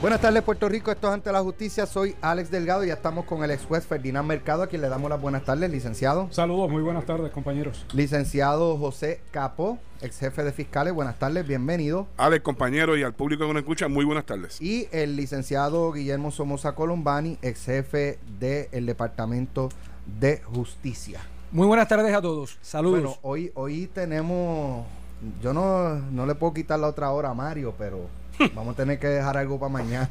Buenas tardes Puerto Rico, esto es Ante la Justicia, soy Alex Delgado y ya estamos con el ex juez Ferdinand Mercado a quien le damos las buenas tardes, licenciado. Saludos, muy buenas tardes compañeros. Licenciado José Capo, ex jefe de fiscales, buenas tardes, bienvenido. Alex, compañero y al público que nos escucha, muy buenas tardes. Y el licenciado Guillermo Somoza Colombani, ex jefe del Departamento de Justicia. Muy buenas tardes a todos, saludos. Bueno, hoy, hoy tenemos, yo no, no le puedo quitar la otra hora a Mario, pero Vamos a tener que dejar algo para mañana.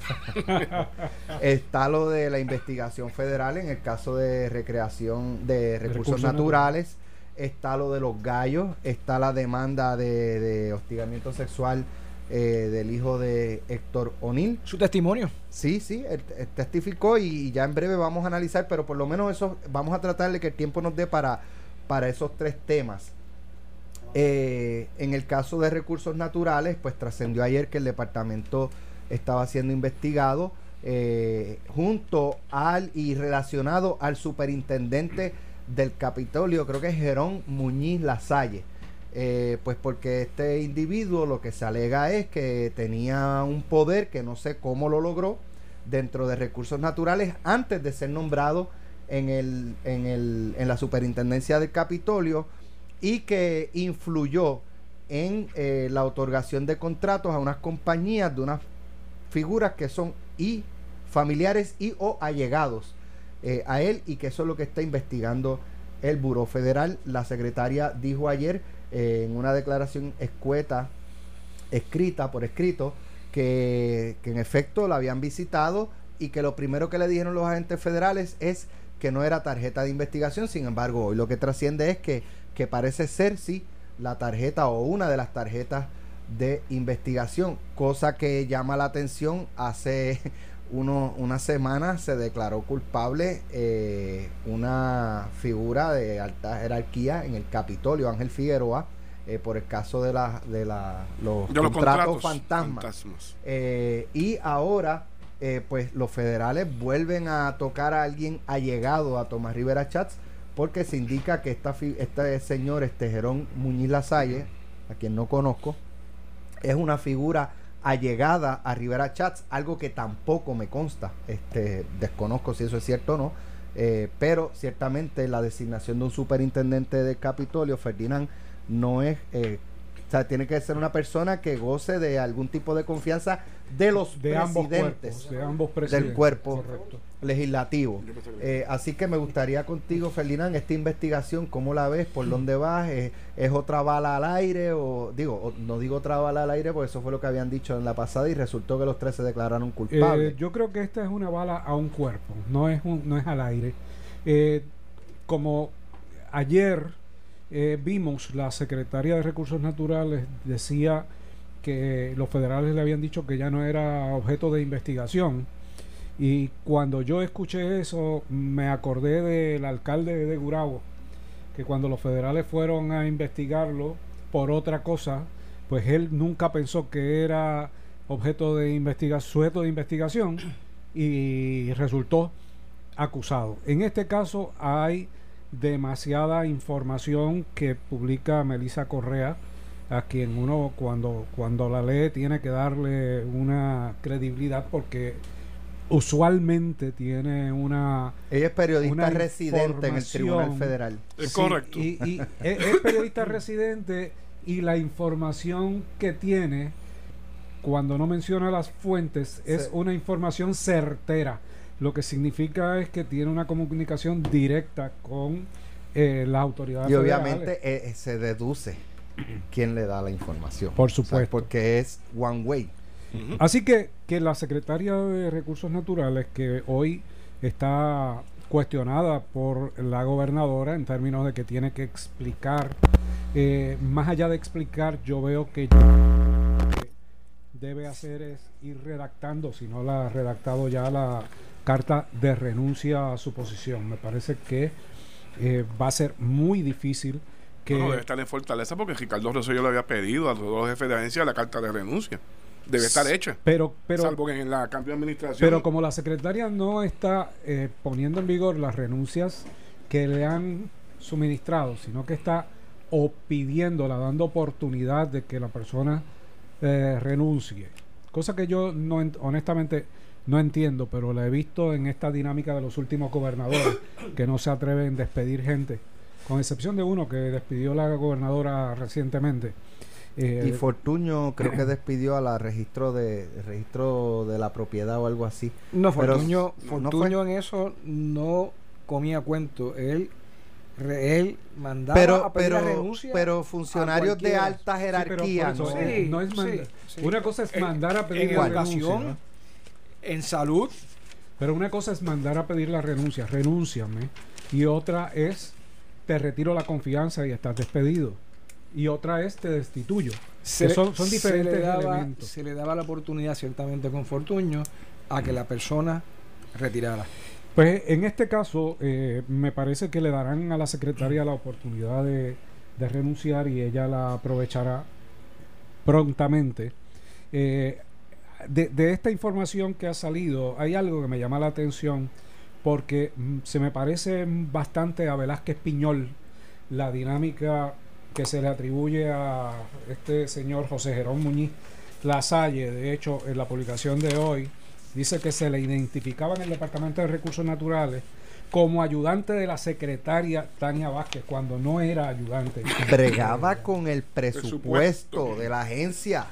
Está lo de la investigación federal en el caso de recreación de recursos, naturales. Está lo de los gallos. Está la demanda de, hostigamiento sexual eh, del hijo de Héctor O'Neill. ¿Su testimonio? Sí, sí, él, testificó y, ya en breve vamos a analizar, pero por lo menos eso vamos a tratar de que el tiempo nos dé para, para esos tres temas. Eh, en el caso de recursos naturales, pues trascendió ayer que el departamento estaba siendo investigado eh, junto al y relacionado al superintendente del Capitolio, creo que es Jerón Muñiz Lasalle. Eh, pues porque este individuo lo que se alega es que tenía un poder que no sé cómo lo logró dentro de recursos naturales antes de ser nombrado en, el, en, el, en la superintendencia del Capitolio y que influyó en eh, la otorgación de contratos a unas compañías de unas figuras que son y familiares y o allegados eh, a él y que eso es lo que está investigando el Buró Federal. La secretaria dijo ayer eh, en una declaración escueta, escrita por escrito, que, que en efecto la habían visitado y que lo primero que le dijeron los agentes federales es que no era tarjeta de investigación, sin embargo hoy lo que trasciende es que que parece ser, sí, la tarjeta o una de las tarjetas de investigación, cosa que llama la atención. Hace uno, una semana se declaró culpable eh, una figura de alta jerarquía en el Capitolio, Ángel Figueroa, eh, por el caso de, la, de la, los, contratos, fantasmas. Eh, y ahora, pues los federales vuelven a tocar a alguien allegado a Tomás Rivera Chats porque se indica que esta, este señor, este Jerón Muñiz Lasalle, a quien no conozco, es una figura allegada a Rivera Chats, algo que tampoco me consta, este, desconozco si eso es cierto o no, eh, pero ciertamente la designación de un superintendente del Capitolio, Ferdinand, no es, eh, o sea, tiene que ser una persona que goce de algún tipo de confianza de los de presidentes, ambos de ambos presidentes del cuerpo. Correcto legislativo. Eh, así que me gustaría contigo, Ferdinand, esta investigación, ¿cómo la ves? ¿Por dónde vas? ¿Es, otra bala al aire? o Digo, no digo otra bala al aire, porque eso fue lo que habían dicho en la pasada y resultó que los tres se declararon culpables. Eh, yo creo que esta es una bala a un cuerpo, no es, no es al aire. Eh, como ayer vimos, la secretaria de Recursos Naturales decía que los federales le habían dicho que ya no era objeto de investigación y cuando yo escuché eso, me acordé del alcalde de Gurabo, que cuando los federales fueron a investigarlo por otra cosa, pues él nunca pensó que era objeto de investigación, sujeto de investigación y resultó acusado. En este caso hay demasiada información que publica Melissa Correa, a quien uno cuando, cuando la lee tiene que darle una credibilidad porque usualmente tiene una. Ella es periodista residente en el Tribunal Federal. Es correcto. Y, es, periodista residente y la información que tiene, cuando no menciona las fuentes, es una información certera. Lo que significa es que tiene una comunicación directa con eh, las autoridades. Y obviamente eh, se deduce quién le da la información. Por supuesto. porque es one way. Así que, que la secretaria de Recursos Naturales, que hoy está cuestionada por la gobernadora en términos de que tiene que explicar, eh, más allá de explicar, yo veo que debe hacer es ir redactando, si no la ha redactado ya la carta de renuncia a su posición. Me parece que eh, va a ser muy difícil que... No, debe estar en fortaleza porque Ricardo Rosselló le había pedido a todos los jefes de agencia la carta de renuncia debe estar hecha. Pero, pero, salvo que en la cambio de administración. Pero como la secretaria no está eh, poniendo en vigor las renuncias que le han suministrado, sino que está o pidiéndola, dando oportunidad de que la persona eh, renuncie. cosa que yo no honestamente no entiendo, pero la he visto en esta dinámica de los últimos gobernadores que no se atreven a despedir gente, con excepción de uno que despidió la gobernadora recientemente. Eh, y Fortuño creo que despidió a la registro de registro de la propiedad o algo así. No, Fortuño, Fortuño en eso no comía cuento. Él él mandaba pero, a pedir pero, renuncia pero funcionarios de alta jerarquía no, es una cosa es mandar a pedir en educación en salud. Pero una cosa es mandar a pedir la renuncia renúnciame y otra es te retiro la confianza y estás despedido y otra es te destituyo. Son, son diferentes se elementos. se le daba la oportunidad ciertamente con Fortuño a que la persona retirara. Pues en este caso eh, me parece que le darán a la secretaria la oportunidad de, renunciar y ella la aprovechará prontamente. Eh, de, esta información que ha salido, hay algo que me llama la atención porque mm, se me parece bastante a Velázquez Piñol la dinámica que se le atribuye a este señor José Jerón Muñiz Lasalle. De hecho, en la publicación de hoy, dice que se le identificaba en el Departamento de Recursos Naturales como ayudante de la secretaria Tania Vázquez cuando no era ayudante. Bregaba con el presupuesto, de la agencia.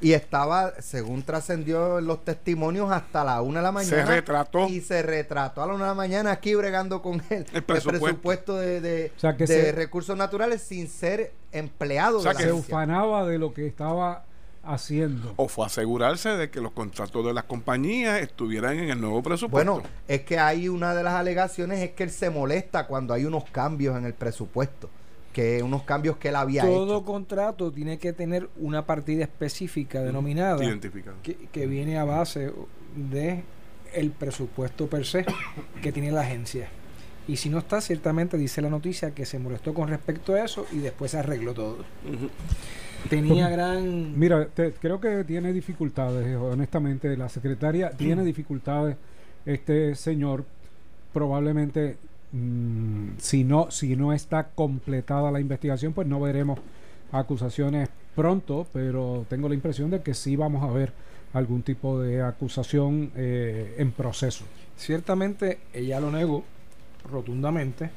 Y estaba, según trascendió en los testimonios, hasta la una de la mañana. Se retrató. Y se retrató a la una de la mañana aquí bregando con él. El presupuesto, de, de, recursos naturales sin ser empleado. O sea, que se ufanaba de lo que estaba haciendo. O fue asegurarse de que los contratos de las compañías estuvieran en el nuevo presupuesto. Bueno, es que hay una de las alegaciones es que él se molesta cuando hay unos cambios en el presupuesto, que unos cambios que él había Todo hecho. Todo contrato tiene que tener una partida específica denominada que, que viene a base de el presupuesto per se que tiene la agencia. Y si no está, ciertamente dice la noticia que se molestó con respecto a eso y después se arregló todo. Tenía gran... Mira, creo que tiene dificultades, honestamente. La secretaria tiene dificultades. Este señor probablemente, mm, si, no, si no está completada la investigación, pues no veremos acusaciones pronto, pero tengo la impresión de que sí vamos a ver algún tipo de acusación eh, en proceso. Ciertamente ella lo negó rotundamente.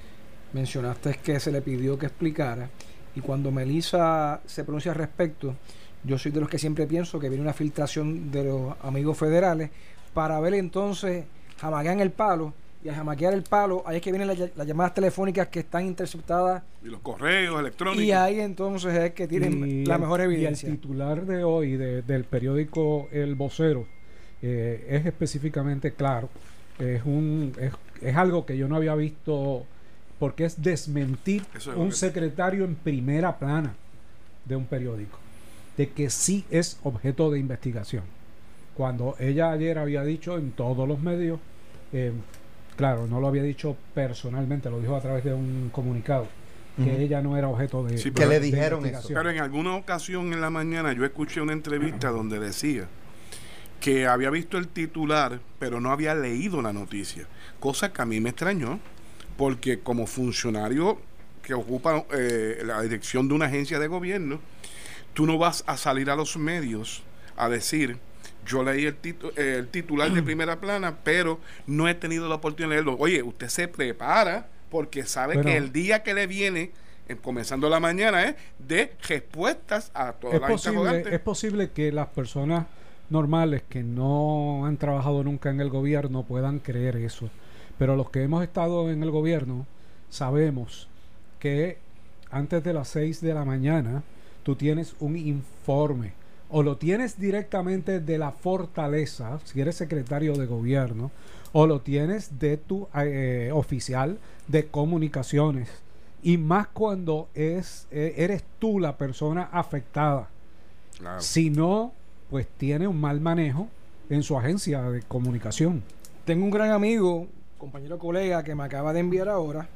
Mencionaste que se le pidió que explicara y cuando Melissa se pronuncia al respecto, yo soy de los que siempre pienso que viene una filtración de los amigos federales para ver entonces jamaquear el palo. Y al jamaquear el palo, ahí es que vienen las, llamadas telefónicas que están interceptadas. Y los correos electrónicos. Y ahí entonces es que tienen la mejor evidencia. el titular de hoy del periódico El Vocero eh, es específicamente claro. Es, un, es, es algo que yo no había visto porque es desmentir un secretario en primera plana de un periódico, de que sí es objeto de investigación. Cuando ella ayer había dicho en todos los medios, eh, claro, no lo había dicho personalmente, lo dijo a través de un comunicado, que ella no era objeto de, sí, que le dijeron eso. Pero en alguna ocasión en la mañana yo escuché una entrevista donde decía que había visto el titular, pero no había leído la noticia, cosa que a mí me extrañó porque como funcionario que ocupa eh, la dirección de una agencia de gobierno, tú no vas a salir a los medios a decir, yo leí el, el titular de primera plana, pero no he tenido la oportunidad de leerlo. Oye, usted se prepara porque sabe que el día que le viene, eh, comenzando la mañana, es de respuestas a todas las posible, Es posible que las personas normales que no han trabajado nunca en el gobierno puedan creer eso. Pero los que hemos estado en el gobierno sabemos que antes de las 6 de la mañana tú tienes un informe o lo tienes directamente de la fortaleza, si eres secretario de gobierno, o lo tienes de tu eh, oficial de comunicaciones. Y más cuando es, eh, eres tú la persona afectada. Si no, pues tiene un mal manejo en su agencia de comunicación. Tengo un gran amigo compañero colega que me acaba de enviar ahora,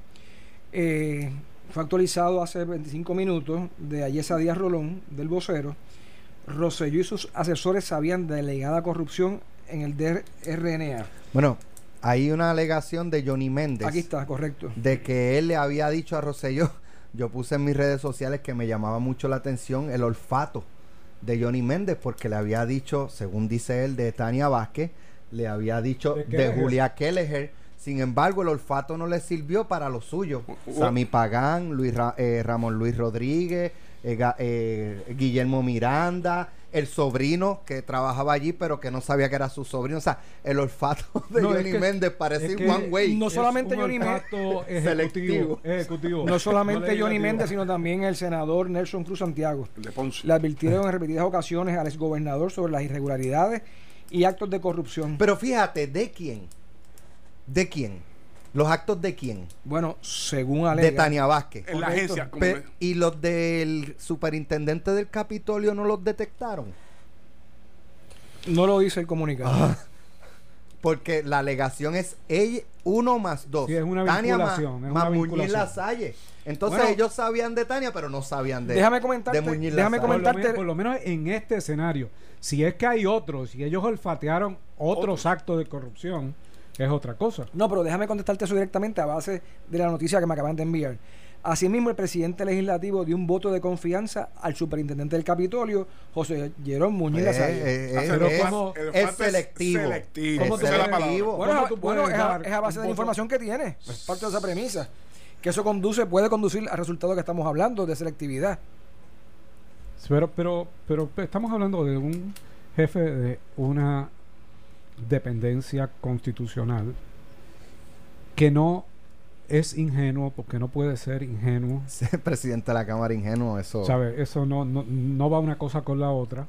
eh, fue actualizado hace 25 minutos de Ayesa Díaz Rolón, del vocero. Rosselló y sus asesores sabían de delegada corrupción en el DRNA. Bueno, hay una alegación de Johnny Méndez. Aquí está, correcto. De que él le había dicho a Rosselló, yo puse en mis redes sociales que me llamaba mucho la atención el olfato de Johnny Méndez porque le había dicho, según dice él, de Tania Vázquez, le había dicho De. Julia Kelleher. Sin embargo, el olfato no le sirvió para lo suyo. U- Sami Pagán, Luis Ra- eh, Ramón Luis Rodríguez, eh, eh, Guillermo Miranda, el sobrino que trabajaba allí pero que no sabía que era su sobrino. O sea, el olfato de No, Johnny Méndez parece es que one way. no Es solamente un Johnny Méndez- Selectivo. ejecutivo. No solamente Johnny. Méndez, sino también el senador Nelson Cruz Santiago. El de Ponce. Le advirtieron en repetidas ocasiones al exgobernador sobre las irregularidades y actos de corrupción. Pero fíjate, ¿de quién? ¿De quién? ¿Los actos de quién? Bueno, según De alega, Tania Vázquez. En la agencia. Pe- ¿Y los del superintendente del Capitolio no los detectaron? no lo dice el comunicado. Ah. Porque la alegación es ella, uno más dos. Sí, es una Tania es más Muñiz vinculación. Lasalle. Entonces Bueno. ellos sabían de Tania, pero no sabían de, Déjame comentarte- de Muñiz déjame Lasalle. Por lo, comentarte- men- por lo menos en este escenario, si es que hay otros, si ellos olfatearon otros actos de corrupción, es otra cosa. No, pero déjame contestarte eso directamente a base de la noticia que me acaban de enviar. Asimismo, el presidente legislativo dio un voto de confianza al superintendente del Capitolio, José Jerón Muñiz Eh, eh, eh, pero es, como- es selectivo. selectivo. ¿Cómo Es tú palabra. Bueno, ¿Cómo es- tú bueno, es, a, es a base de la información que tiene, es parte de esa premisa. Que eso conduce, puede conducir al resultado que estamos hablando de selectividad. Pero, pero, pero estamos hablando de un jefe de una dependencia constitucional que no es ingenuo, porque no puede ser ingenuo. Ser presidente de la Cámara ingenuo, eso. ¿Sabe? Eso no, no, no va una cosa con la otra.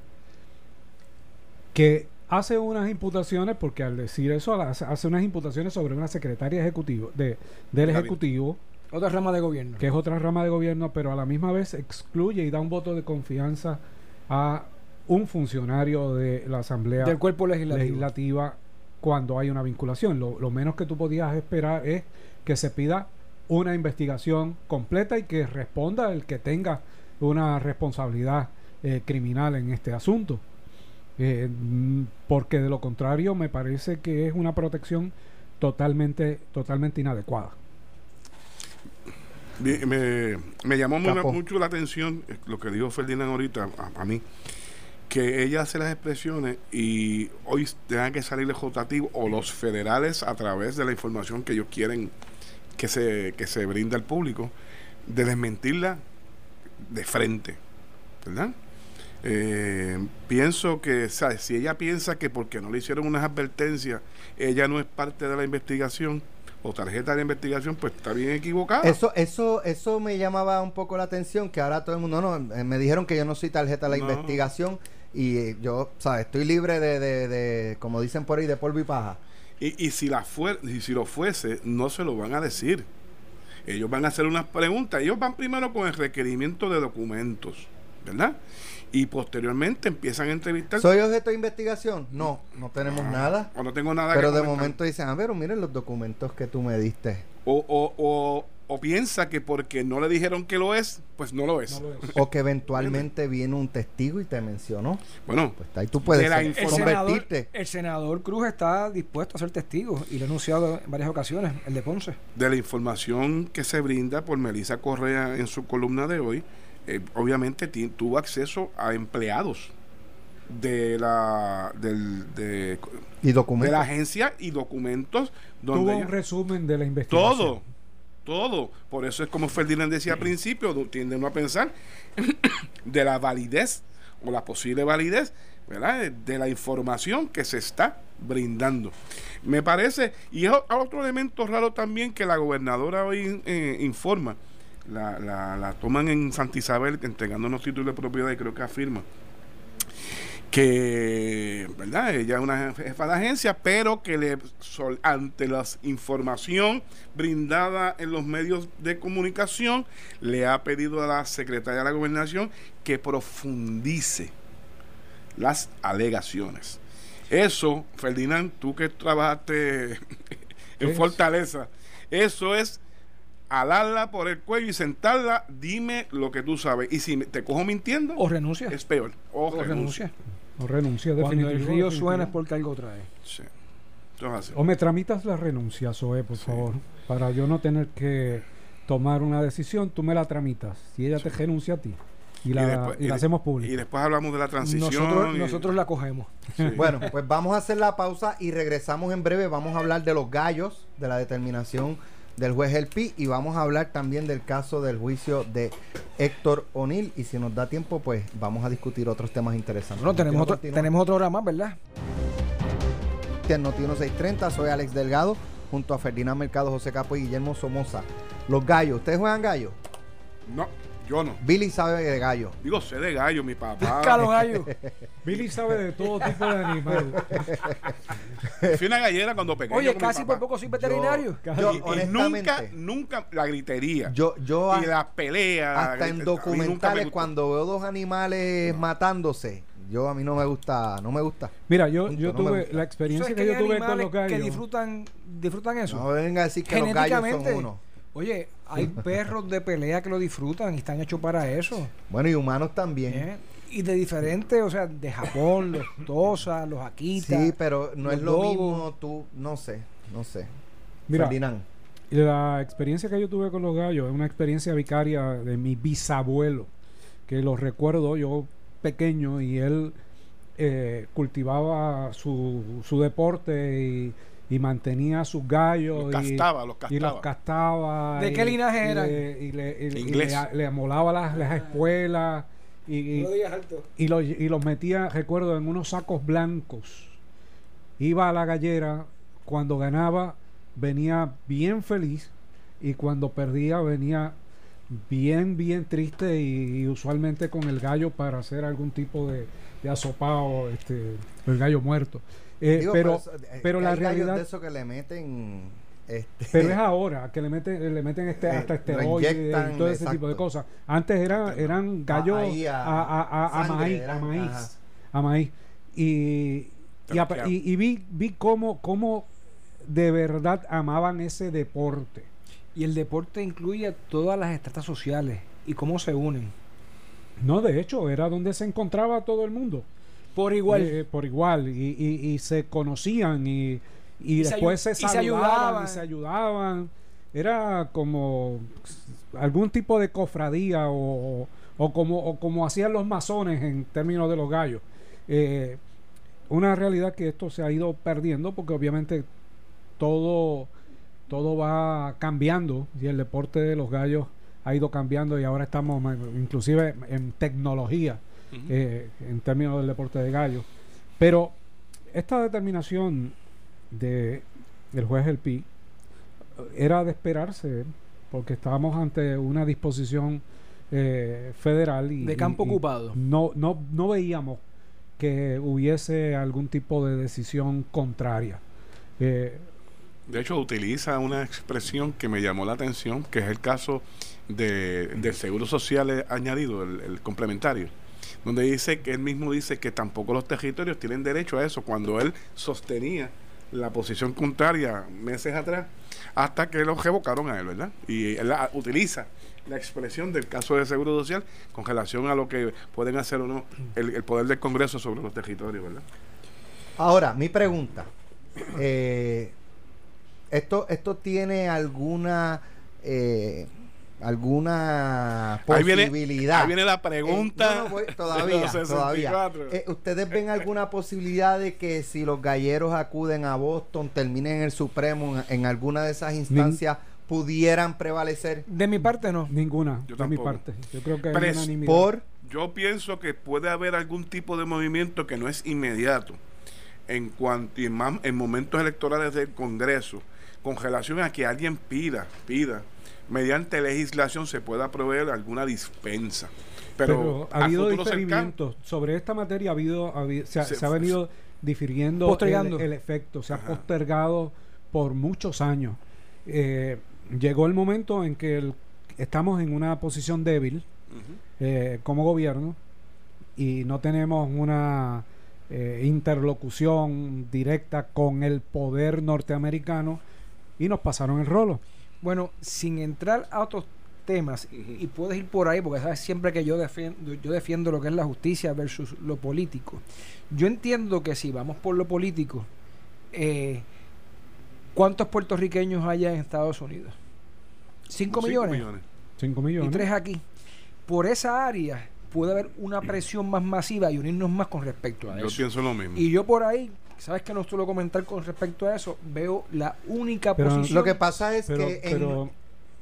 Que hace unas imputaciones, porque al decir eso, hace, unas imputaciones sobre una secretaria ejecutivo de, del. Ejecutivo, Otra rama de gobierno. que es otra rama de gobierno, pero a la misma vez excluye y da un voto de confianza a un funcionario de la Asamblea Del cuerpo legislativo. legislativa cuando hay una vinculación. Lo, lo menos que tú podías esperar es que se pida una investigación completa y que responda el que tenga una responsabilidad eh, criminal en este asunto. Eh, porque de lo contrario me parece que es una protección totalmente, totalmente inadecuada. Me, me llamó mucho la atención eh, lo que dijo Ferdinand ahorita, a, a mí, que ella hace las expresiones y hoy tengan que salir legislativo o los federales a través de la información que ellos quieren que se, que se brinda al público, de desmentirla de frente, ¿verdad? Eh, pienso que, ¿sabes? Si ella piensa que porque no le hicieron unas advertencias, ella no es parte de la investigación o tarjeta de investigación, pues está bien equivocada. Eso, eso, eso me llamaba un poco la atención, que ahora todo el mundo, no, eh, me dijeron que yo no soy tarjeta de la No. investigación y eh, yo, ¿sabes? Estoy libre de, de, de, como dicen por ahí, de polvo y paja. Y, y si la fue, y si lo fuese, no se lo van a decir. Ellos van a hacer unas preguntas. Ellos van primero con el requerimiento de documentos, ¿verdad? Y posteriormente empiezan a entrevistar. ¿Soy objeto de investigación? No, no tenemos nada. o no tengo nada Pero que de comentar. momento dicen, a ver, miren los documentos que tú me diste. O, o, o, o piensa que porque no le dijeron que lo es, pues no lo es. No lo es. O que eventualmente viene un testigo y te mencionó. Bueno, Pues ahí tú puedes De la ser- El información. senador, el senador Cruz está dispuesto a ser testigo y lo ha anunciado en varias ocasiones, el de Ponce. de la información que se brinda por Melissa Correa en su columna de hoy, eh, obviamente tuvo acceso a empleados de la del, de, Y de la agencia y documentos donde Tuvo ella- un resumen de la investigación. todo todo por eso es como Ferdinand decía al principio tiende uno a pensar de la validez o la posible validez ¿verdad? De- la información que se está brindando me parece y es otro elemento raro también que la gobernadora hoy eh, informa la, la, la toman en Santa Isabel entregando unos títulos de propiedad y creo que afirma que, ¿verdad? Ella es una jefa de agencia, pero que le ante la información brindada en los medios de comunicación, le ha pedido a la secretaria de la gobernación que profundice las alegaciones. Eso, Ferdinand, tú que trabajaste en Fortaleza, eso es alarla por el cuello y sentarla, dime lo que tú sabes. Y si te cojo mintiendo, O renuncia. es peor. O, o renuncia. renuncia. O renuncia Cuando el río suena es porque algo trae. Sí. Entonces, O me tramitas la renuncia, Zoe, por Sí. favor, para yo no tener que tomar una decisión, tú me la tramitas. Si ella te renuncia a ti. y la, después- y la hacemos Y pública. después hablamos de la transición. Nosotros, y- nosotros la cogemos. sí. Bueno, pues vamos a hacer la pausa y regresamos en breve. Vamos a hablar de los gallos, de la determinación del juez El Pi y vamos a hablar también del caso del juicio de Héctor O'Neill. Y si nos da tiempo, pues vamos a discutir otros temas interesantes. Bueno, tenemos otro, tenemos otra hora más, ¿verdad? en Noti 630, soy Alex Delgado, junto a Ferdinand Mercado, José Capo y Guillermo Somoza. Los gallos, ¿ustedes juegan gallo? No, yo no. Billy sabe de gallo. Digo, sé de gallo, mi papá. Pica los gallos. Billy sabe de todo tipo de animal. Fui una gallera cuando pequeño. Oye, con mi casi papá. por poco soy veterinario. Yo, Y- nunca, nunca la gritería. yo, yo y las peleas. hasta a- en documentales cuando veo dos animales matándose, yo a mí no me gusta, no me gusta. Mira, yo, Punto, yo tuve la ¿Tú experiencia que que yo tuve con animales los gallos. que disfrutan, disfrutan eso? No venga a decir que los gallos son Genéticamente. uno. Oye, hay perros de pelea que lo disfrutan y están hechos para eso. Bueno, y humanos también. ¿eh? Y de diferentes, o sea, de Japón, los Tosa, los Akita. Sí, pero no es lo mismo tú, no sé, no sé. Mira, Ferdinand. La experiencia que yo tuve con los gallos es una experiencia vicaria de mi bisabuelo, que lo recuerdo yo pequeño y él eh, cultivaba su, su deporte y, y mantenía sus gallos Los y, castaba, los y los castaba. ¿De y- qué linaje y eran? le- Y le, y le- y Inglés. le- le amolaba las, las espuelas y, y- digas alto. y, los, y los metía, recuerdo, en unos sacos blancos. Iba a la gallera, cuando ganaba venía bien feliz y cuando perdía venía bien, bien triste y, y usualmente con el gallo para hacer algún tipo de, de asopado, este, el gallo muerto. Eh, Digo, pero, eso, eh, pero la realidad... de eso que le meten este, Pero es ahora que le meten, le meten este, Eh, hasta esteroides y todo ese tipo de cosas. Antes eran, eran gallos a, a- a- a- a sangre, maíz, eran, a maíz, ajá. a maíz. Y- y vi, vi cómo, cómo de verdad amaban ese deporte. Y el deporte incluye todas las estratas sociales y cómo se unen. No, de hecho, era donde se encontraba todo el mundo. Por igual. Eh, por igual. Y, y- y se conocían y, y después se, saludaban ayudaban. y se ayudaban. Era como algún tipo de cofradía o, o como, o como hacían los masones en términos de los gallos. Eh, una realidad que esto se ha ido perdiendo porque obviamente todo, todo va cambiando y el deporte de los gallos ha ido cambiando y ahora estamos inclusive en tecnología Eh, en términos del deporte de gallos. Pero esta determinación de, del juez El Pi era de esperarse porque estábamos ante una disposición eh, federal y De campo y- y ocupado. No, no, no veíamos que hubiese algún tipo de decisión contraria. Eh, De hecho, utiliza una expresión que me llamó la atención, que es el caso de, del seguro social eh, añadido, el, el complementario, donde dice que él mismo dice que tampoco los territorios tienen derecho a eso, cuando él sostenía la posición contraria meses atrás, hasta que lo revocaron a él, ¿verdad? Y él utiliza la expresión del caso de seguro social con relación a lo que pueden hacer o no el, el poder del Congreso sobre los territorios, ¿verdad? Ahora, mi pregunta. eh, esto, ¿Esto tiene alguna eh, alguna Ahí viene, posibilidad? ahí viene la Eh, pregunta. no, no, voy- de todavía, todavía. 64. Eh, ¿Ustedes ven alguna posibilidad de que si los galleros acuden a Boston, terminen en el Supremo, en, en alguna de esas instancias, pudieran prevalecer De mi parte, no. ninguna Yo de mi parte. Yo creo que hay Pres- unanimidad. por Yo pienso que puede haber algún tipo de movimiento que no es inmediato en cuanto y más en momentos electorales del Congreso con relación a que alguien pida, pida mediante legislación se pueda proveer alguna dispensa. Pero, Pero, ha habido diferimientos. Sobre esta materia ha habido, ha habido- se, ha, Se- se ha venido difiriendo el, efecto se ha postergado por muchos años. Eh, llegó el momento en que el- estamos en una posición débil eh, como gobierno y no tenemos una eh, interlocución directa con el poder norteamericano y nos pasaron el rolo. Bueno, sin entrar a otros temas, y puedes ir por ahí, porque sabes siempre que yo defiendo, yo defiendo lo que es la justicia versus lo político. Yo entiendo que si vamos por lo político, eh, ¿cuántos puertorriqueños hay en Estados Unidos? ¿Cinco Cinco millones? 5 y millones. tres aquí. Por esa área, puede haber una presión más masiva y unirnos más con respecto a Yo eso. pienso lo mismo. Y yo por ahí, sabes que no suelo comentar con respecto a eso, veo la única Pero posición. Lo que pasa es Pero, que en- pero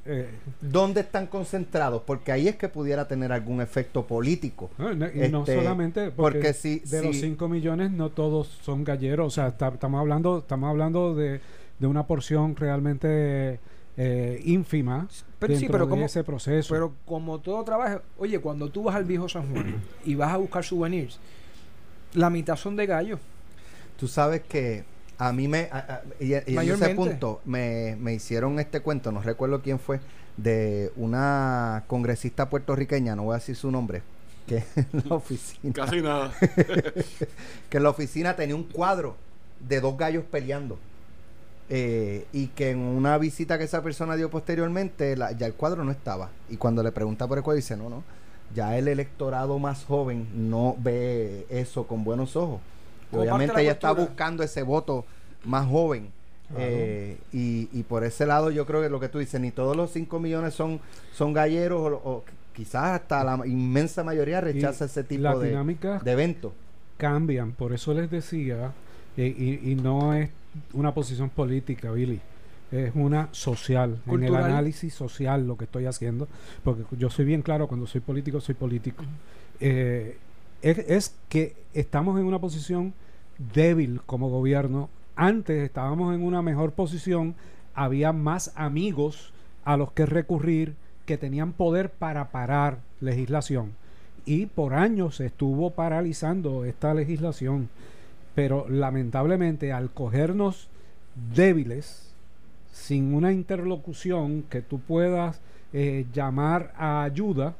eh, ¿dónde están concentrados? Porque ahí es que pudiera tener algún efecto político. no, no- y no Este, solamente porque, porque si- de los si- 5 millones no todos son galleros, o sea, estamos hablando estamos hablando de, de una porción realmente eh, ínfima Pero sí, dentro pero de como- ese proceso. Pero como todo trabajo, oye, cuando tú vas al viejo San Juan y vas a buscar souvenirs, la mitad son de gallo. Tú sabes que a mí me... a- a- y, y en ese punto me, me hicieron este cuento, no recuerdo quién fue, de una congresista puertorriqueña, no voy a decir su nombre, que en la oficina, Casi nada. que en la oficina tenía un cuadro de dos gallos peleando. Eh, y que en una visita que esa persona dio posteriormente, la- ya el cuadro no estaba. Y cuando le pregunta por el cuadro, dice, no, no, ya el electorado más joven no ve eso con buenos ojos. Obviamente ella está buscando ese voto más joven. Claro. Eh, y, y por ese lado yo creo que lo que tú dices, ni todos los 5 millones son, son galleros o, o quizás hasta la inmensa mayoría rechaza Y ese tipo de, de eventos. cambian, por eso les decía, eh, y, y no es una posición política, Billy, es una social, en el análisis social lo que estoy haciendo, porque yo soy bien claro, cuando soy político, soy político. Eh, es, es que estamos en una posición débil como gobierno, antes estábamos en una mejor posición, había más amigos a los que recurrir que tenían poder para parar legislación. Y por años se estuvo paralizando esta legislación. Pero lamentablemente al cogernos débiles, sin una interlocución que tú puedas eh, llamar a ayuda,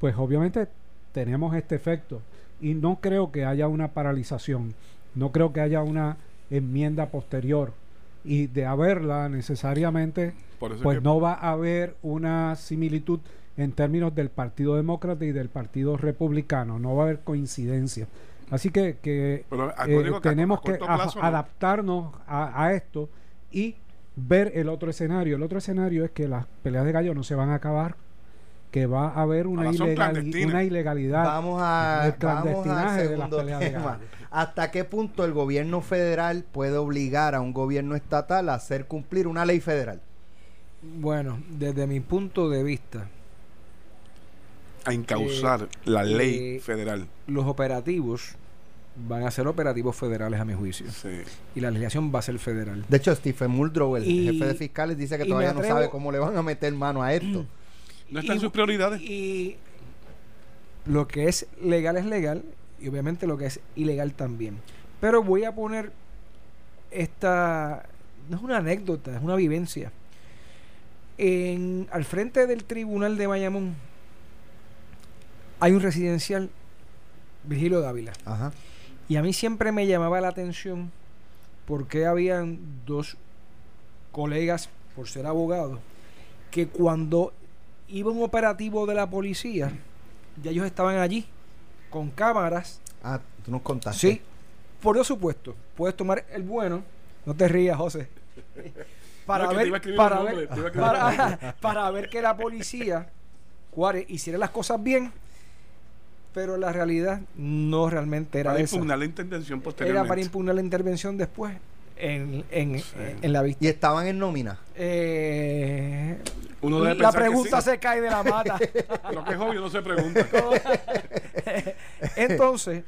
pues obviamente tenemos este efecto. Y no creo que haya una paralización, no creo que haya una enmienda posterior. Y de haberla necesariamente, pues que- no va a haber una similitud en términos del Partido Demócrata y del Partido Republicano. No va a haber coincidencia. Así que, que Pero eh, acuérdate que a- tenemos que corto a- plazo no. adaptarnos a, a esto y ver el otro escenario. El otro escenario es que las peleas de gallo no se van a acabar, que va a haber una, ilegalidad. Vamos, a, el vamos clandestinaje de las peleas de gallo. ¿Hasta qué punto el gobierno federal puede obligar a un gobierno estatal a hacer cumplir una ley federal? Bueno, desde mi punto de vista, a encauzar la ley eh, federal. los operativos van a ser operativos federales a mi juicio. Sí. Y la legislación va a ser federal. De hecho, Stephen Muldrow, el Y- jefe de fiscales, dice que todavía no sabe cómo le van a meter mano a esto. No están Y- sus prioridades. Y lo que es legal es legal y obviamente lo que es ilegal también. Pero voy a poner esta no es una anécdota, es una vivencia. En al frente del tribunal de Bayamón hay un residencial Virgilio Dávila. Ajá. Y a mí siempre me llamaba la atención porque habían dos colegas, por ser abogados, que cuando iba un operativo de la policía, ya ellos estaban allí con cámaras. Ah, tú nos contaste. Sí, por supuesto, puedes tomar el bueno, no te rías, José. Para No, ver, para nombre, ver, para ver que la policía, Juárez, hiciera las cosas bien, pero la realidad no realmente era Para esa. impugnar la intervención Era posteriormente. para impugnar la intervención después en, en, Sí. en la vista. Y estaban en nómina. Eh, Uno debe la pregunta sí. se cae de la mata. Lo que es obvio no se pregunta. Entonces,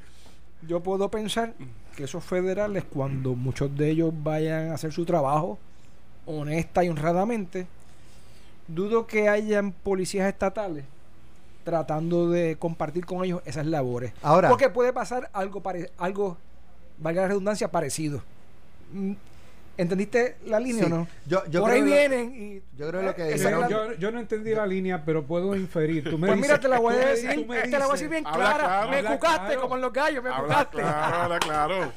yo puedo pensar que esos federales, cuando muchos de ellos vayan a hacer su trabajo honesta y honradamente, dudo que hayan policías estatales tratando de compartir con ellos esas labores. Ahora, Porque puede pasar algo, pare- algo valga la redundancia, parecido. Mm, ¿Entendiste la línea sí, o no? yo, yo Por creo ahí vienen y... yo creo lo que dijeron- la- yo, yo no entendí la línea, pero puedo inferir. Tú me Pues mira, dices- te la voy a decir, te la voy a decir bien Habla clara. claro, me cucaste claro. como en los gallos, me cucaste. claro, habla claro.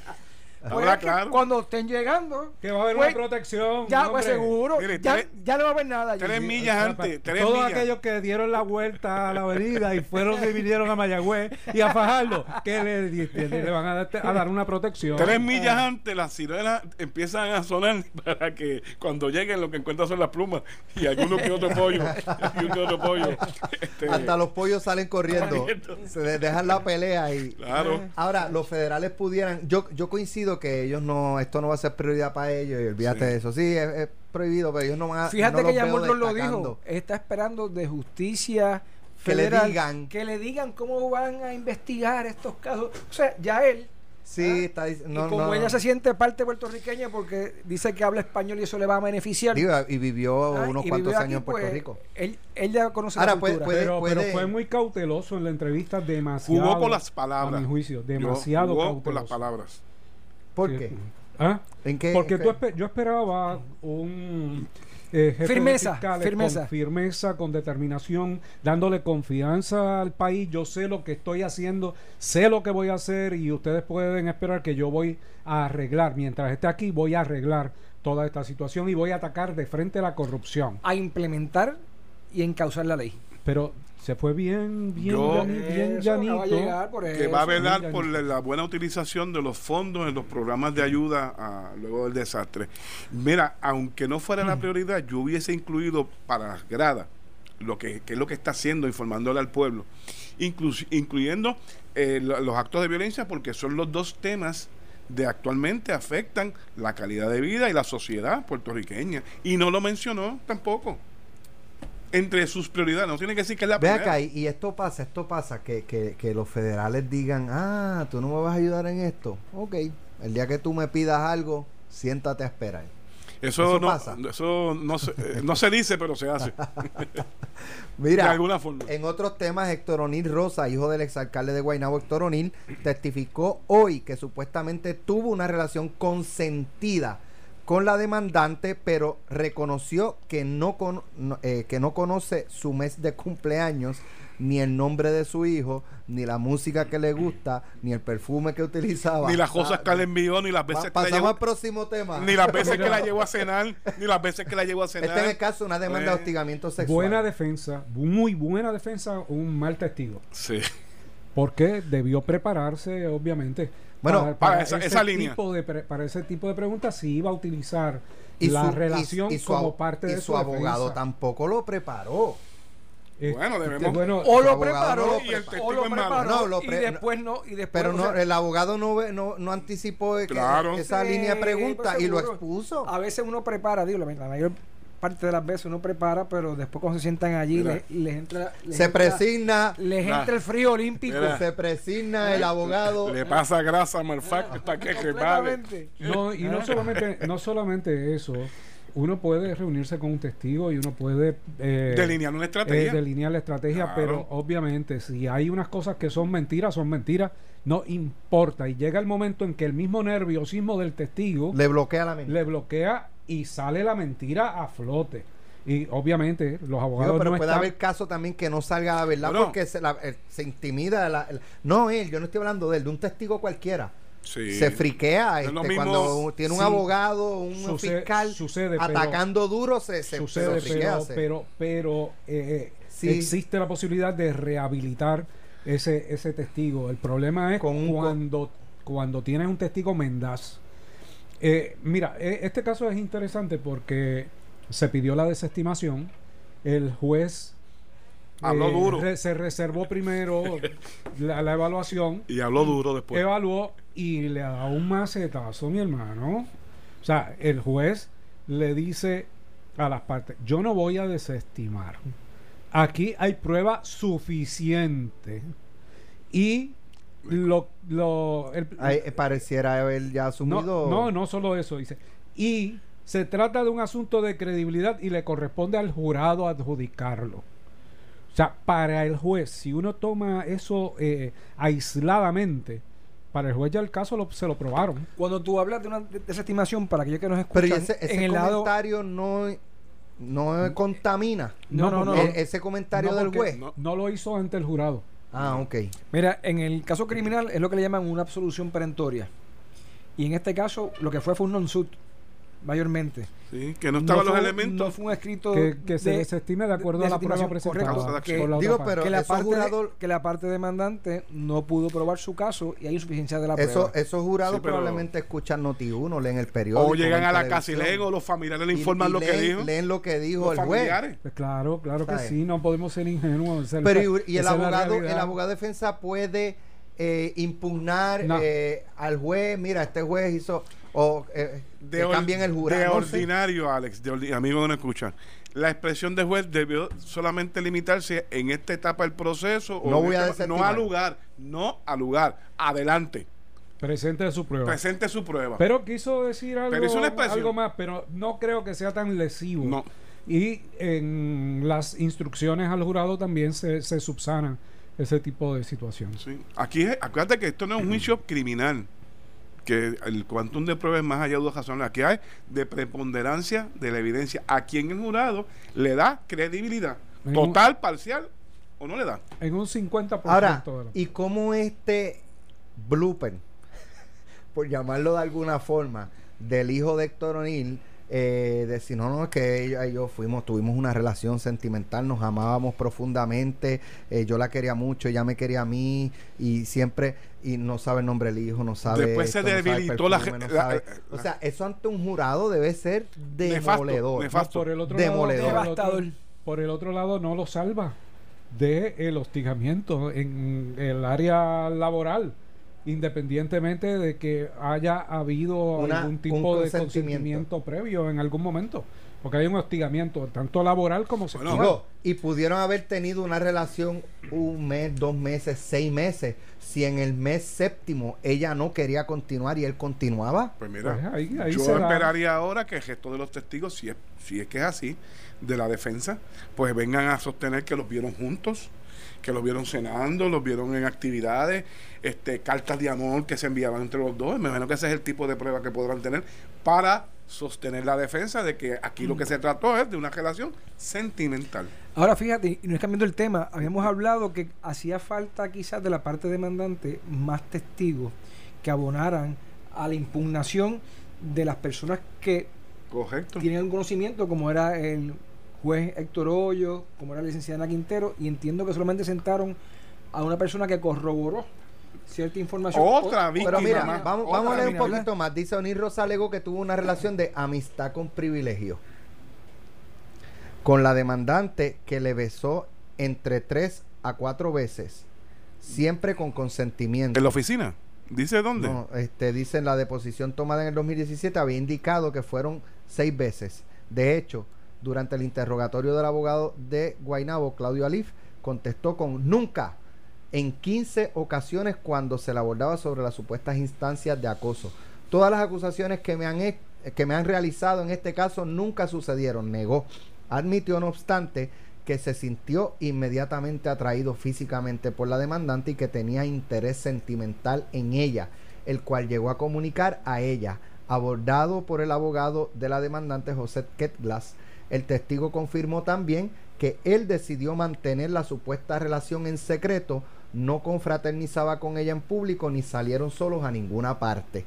Ahora, que claro. cuando estén llegando, Que va a haber pues, una protección. ya pues seguro, Mire, ya, tres- ya no va a haber nada. allí. Tres millas antes, tres Todos millas. aquellos que dieron la vuelta a la avenida y fueron y vinieron a Mayagüez y a Fajardo, que le, le- le van a dar, a dar una protección. Tres millas antes las sirenas empiezan a sonar para que cuando lleguen lo que encuentran son las plumas y alguno que otro pollo. y un que otro pollo. Este, Hasta los pollos salen corriendo. Corriendo. Se de- dejan la pelea y. Claro. Ahora, los federales pudieran. Yo, yo coincido que ellos no. Esto no va a ser prioridad para ellos y olvídate Sí. de eso. Sí, es, es prohibido, pero ellos no van a. Fíjate no que ya lo dijo. Está esperando de justicia Que le digan. que le digan cómo van a investigar estos casos. O sea, ya él, Sí, está no, y como no. ella se siente parte puertorriqueña porque dice que habla español y eso le va a beneficiar. Digo, y vivió ah, unos y cuantos vivió años aquí, en Puerto pues, Rico. Él, él ya conoce Ahora, la puede- cultura. puede- pero, fue muy cauteloso en la entrevista, demasiado. Jugó con las A palabras. mi juicio, demasiado Jugó cauteloso. con las palabras. ¿Por Sí. qué? ¿Ah? ¿En qué? Porque en tú yo esperaba un eh, Firmeza, firmeza. con firmeza, con determinación, dándole confianza al país. Yo sé lo que estoy haciendo, sé lo que voy a hacer y ustedes pueden esperar que yo voy a arreglar. Mientras esté aquí, voy a arreglar toda esta situación y voy a atacar de frente la corrupción. a implementar y encauzar la ley. Pero se fue bien, bien, Yo- bien llanito. llegar por que eso. va a velar por la, la buena utilización de los fondos en los programas de ayuda a- luego del desastre. Mira, aunque no fuera Mm. la prioridad, yo hubiese incluido para las gradas lo que, que es lo que está haciendo, informándole al pueblo, inclus- incluyendo eh, lo- los actos de violencia, porque son los dos temas de actualmente afectan la calidad de vida y la sociedad puertorriqueña. Y no lo mencionó tampoco. Entre sus prioridades, no tiene que decir que es la Ve primera. acá, y, y esto pasa, esto pasa, que, que, que los federales digan, ah, tú no me vas a ayudar en esto. Ok, el día que tú me pidas algo, siéntate a esperar. Eso, Eso no, pasa. eso no, se, eh, no se dice, pero se hace. Mira, de alguna forma. en otros temas, Héctor O'Neill Rosa, hijo del exalcalde de Guaynabo, Héctor O'Neill, testificó hoy que supuestamente tuvo una relación consentida con la demandante, pero reconoció que no, con- no, eh, que no conoce su mes de cumpleaños, ni el nombre de su hijo, ni la música que le gusta, ni el perfume que utilizaba. Ni las cosas Ah, que le envió, ni las pa- veces que la Pasamos llevó, al próximo tema. ni las veces que la llevó a cenar, ni las veces que la llevó a cenar. Este es el caso de una demanda de Eh, hostigamiento sexual. Buena defensa, muy buena defensa, un mal testigo. Sí. Porque debió prepararse, obviamente. Bueno, para esa- esa línea. tipo de pre- para ese tipo de preguntas, si iba a utilizar y la su, relación y- y su como parte y de su abogado defensa. tampoco lo preparó. Este, Bueno, debemos- bueno, O Su lo abogado preparó, no lo Y el o testigo lo es malo. preparó No, lo y después no, y después Pero o no, sea, el abogado no, ve- no, no anticipó que- esa Sí, línea de preguntas pues y lo expuso. A veces uno prepara, digo, la, la mayor parte de las veces uno prepara, pero después cuando se sientan allí les entra les Se entra- presigna, les entra el frío olímpico. Mira. se presigna el abogado. Le pasa grasa a Marfac para que repare. Completamente. no, y no solamente, no solamente eso, uno puede reunirse con un testigo y uno puede eh, Delinear una eh, estrategia. delinear la estrategia, Claro. pero obviamente si hay unas cosas que son mentiras, son mentiras, no importa. Y llega el momento en que el mismo nerviosismo del testigo Le bloquea la mente. le bloquea y sale la mentira a flote. Y obviamente los abogados Digo, pero no puede están... haber caso también que no salga la verdad Bueno. porque se, la- se intimida. la- el- no él, yo no estoy hablando de él, de un testigo cualquiera. Sí. Se friquea este, mismo- cuando tiene un sí. abogado, un Sucede- fiscal sucede, pero- atacando duro, se, se, sucede, se friquea, pero, se- pero, pero eh, Sí. existe la posibilidad de rehabilitar ese, ese testigo. El problema es Con un cuando, cuando tienes un testigo mendaz. Eh, mira, eh, este caso es interesante porque se pidió la desestimación. El juez eh, Habló duro. re- se reservó primero la, la evaluación Y habló duro después. evaluó y le da un macetazo, mi hermano. O sea, el juez le dice a las partes, yo no voy a desestimar. Aquí hay prueba suficiente. Y lo... lo el- eh, pareciera haber ya no, asumido. no, no solo eso, dice. Y se trata de un asunto de credibilidad y le corresponde al jurado adjudicarlo. O sea, para el juez, si uno toma eso eh, aisladamente, para el juez ya el caso lo- se lo probaron. Cuando tú hablas de una desestimación, para aquellos que nos Pero escuchan, ¿y ese, ese en el lado... comentario no, no contamina. No, no, no. E- ese comentario No, del juez. No. No lo hizo ante el jurado. Ah, ok. Mira, en el caso criminal es lo que le llaman una absolución perentoria. Y en este caso, lo que fue fue un non-suit, mayormente. Sí, que no estaban No los fue- elementos. No fue un escrito. que, que se de- desestime de acuerdo a la prueba presentada correcto. que- la digo, pero que la, parte que la parte demandante no pudo probar su caso y hay insuficiencia de la Eso, prueba. esos jurados Sí, pero- probablemente escuchan Noti1, leen el periódico. O llegan a la casa y leen o los familiares le informan y lo que dijo. Leen lo que dijo los el juez. Pues claro, claro que sí, no podemos ser ingenuos. es Pero la- y, y el abogado, el abogado de defensa puede eh, impugnar No. eh, al juez, mira, este juez hizo o eh, De que or- cambien el De jurado. no sé. ordinario, Alex, de ordi- amigo que no escuchan. La expresión de juez debió solamente limitarse en esta etapa del proceso. o No en voy a este- no al lugar, no al lugar. Adelante. Presente su prueba. Presente su prueba. Pero quiso decir algo, Pero una algo más, pero no creo que sea tan lesivo. no. Y en las instrucciones al jurado también se, se subsanan ese tipo de situaciones. Sí. Aquí, acuérdate que esto no es un juicio criminal. Que el quantum de pruebas es más allá de dos razones. Aquí hay de preponderancia de la evidencia. A quien el jurado le da credibilidad. En un- Total, parcial o no le da. En un 50% Ahora, ¿y cómo este blooper, por llamarlo de alguna forma, del hijo de Héctor O'Neill, eh, decir, no, no, es que ella y yo fuimos, tuvimos una relación sentimental, nos amábamos profundamente, eh, yo la quería mucho, ella me quería a mí, y siempre, y no sabe el nombre del hijo, no sabe. Después se esto, no sabe el debilitó la perfume, ge- no la- sabe- la- O sea, eso ante un jurado debe ser demoledor. nefasto. por el otro Demoledor. lado, por el otro- Devastador. por el otro lado no lo salva de el hostigamiento en el área laboral independientemente de que haya habido Una- algún tipo de consentimiento. previo en algún momento porque hay un hostigamiento tanto laboral como sexual y pudieron haber tenido una relación un mes, dos meses, seis meses. Si en el mes séptimo ella no quería continuar y él continuaba. Pues mira, Pues ahí- ahí yo da. esperaría ahora que el gesto de los testigos, si es, si es que es así, de la defensa, pues vengan a sostener que los vieron juntos, que los vieron cenando, los vieron en actividades, este, cartas de amor que se enviaban entre los dos. Me imagino que ese es el tipo de prueba que podrán tener para sostener la defensa de que aquí lo que se trató es de una relación sentimental. Ahora fíjate, y no es cambiando el tema, habíamos hablado que hacía falta quizás de la parte demandante más testigos que abonaran a la impugnación de las personas que Correcto. tienen un conocimiento, como era el juez Héctor Hoyo, como era la licenciada Ana Quintero, y entiendo que solamente sentaron a una persona que corroboró cierta información. Otra víctima Pero mira, más, vamos, vamos a leer un poquito más. Dice Onir Rosa alegó que tuvo una relación de amistad con privilegio. Con la demandante que le besó entre tres a cuatro veces. Siempre con consentimiento. ¿En la oficina? ¿Dice dónde? No, este, dice en la deposición tomada en el 2017 había indicado que fueron seis veces. De hecho, durante el interrogatorio del abogado de Guainabo, Claudio Alif, contestó con nunca en 15 ocasiones cuando se le abordaba sobre las supuestas instancias de acoso. Todas las acusaciones que me han, que me han realizado en este caso nunca sucedieron, negó. Admitió, no obstante, que se sintió inmediatamente atraído físicamente por la demandante y que tenía interés sentimental en ella, el cual llegó a comunicar a ella. Abordado por el abogado de la demandante José Ketglas, el testigo confirmó también que él decidió mantener la supuesta relación en secreto, no confraternizaba con ella en público ni salieron solos a ninguna parte.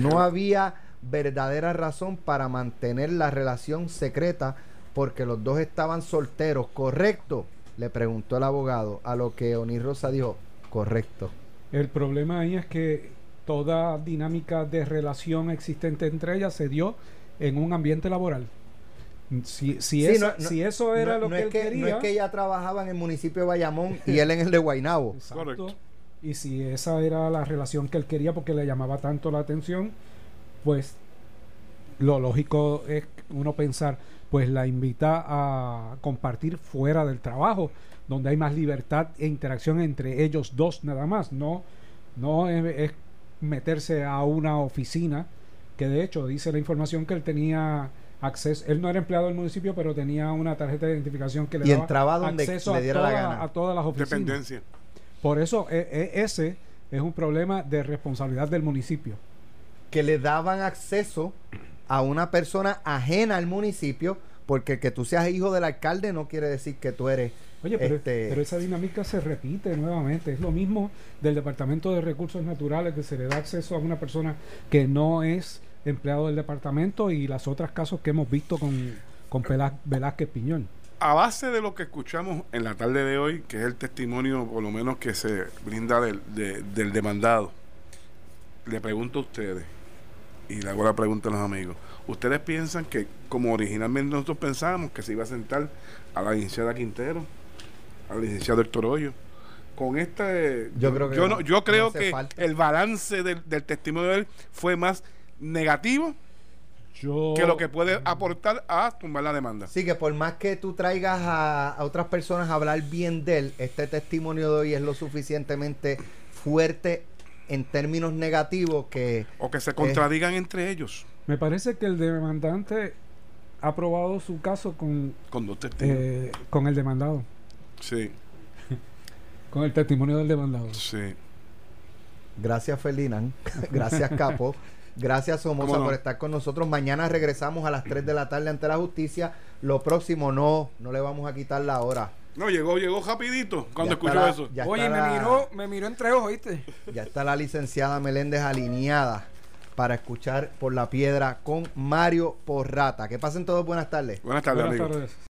No había verdadera razón para mantener la relación secreta porque los dos estaban solteros, ¿correcto? Le preguntó el abogado, a lo que Onir Rosa dijo, correcto. El problema ahí es que toda dinámica de relación existente entre ellas se dio en un ambiente laboral. Si, si, Sí, esa- no- no- si eso era no, lo no que es él que, quería, no es que ella trabajaba en el municipio de Bayamón y él en el de Guaynabo. Exacto. Correcto. Y si esa era la relación que él quería porque le llamaba tanto la atención, pues lo lógico es uno pensar, pues la invita a compartir fuera del trabajo, donde hay más libertad e interacción entre ellos dos nada más, no, no es, es meterse a una oficina, que de hecho dice la información que él tenía acceso, él no era empleado del municipio, pero tenía una tarjeta de identificación que le Y daba entraba donde acceso le a diera la toda- gana. a todas las oficinas. Dependencia. Por eso e- e- ese es un problema de responsabilidad del municipio. que le daban acceso a una persona ajena al municipio, porque que tú seas hijo del alcalde no quiere decir que tú eres Oye, pero, Este- pero esa dinámica se repite nuevamente. Es lo mismo del Departamento de Recursos Naturales, que se le da acceso a una persona que no es empleado del departamento y las otras casos que hemos visto con, con Velázquez Piñón. A base de lo que escuchamos en la tarde de hoy, que es el testimonio por lo menos que se brinda del, de- del demandado, le pregunto a ustedes, y le hago la pregunta a los amigos, ¿ustedes piensan que como originalmente nosotros pensábamos que se iba a sentar a la licenciada Quintero, al licenciado Héctor Hoyo? Con este... Yo creo que yo, no- yo creo que falta. el balance del, del testimonio de él fue más negativo Yo, que lo que puede aportar a tumbar la demanda. Sí, que por más que tú traigas a, a otras personas a hablar bien de él, este testimonio de hoy es lo suficientemente fuerte en términos negativos que O que se contradigan entre ellos. Me parece que el demandante ha probado su caso con, Con dos testigos. eh, con el demandado, sí, con el testimonio del demandado. sí. gracias Ferdinand, gracias Capo, gracias Somoza por estar con nosotros. Mañana regresamos a las 3 de la tarde ante la justicia. Lo próximo no, no le vamos a quitar la hora. No, llegó, llegó rapidito cuando Ya escuchó eso. Oye, me la- miró, me miró entre ojos, ¿viste? Ya está la licenciada Meléndez alineada para escuchar por la piedra con Mario Porrata. Que pasen todos buenas tardes. Buenas tardes, Buenas amigos. tardes.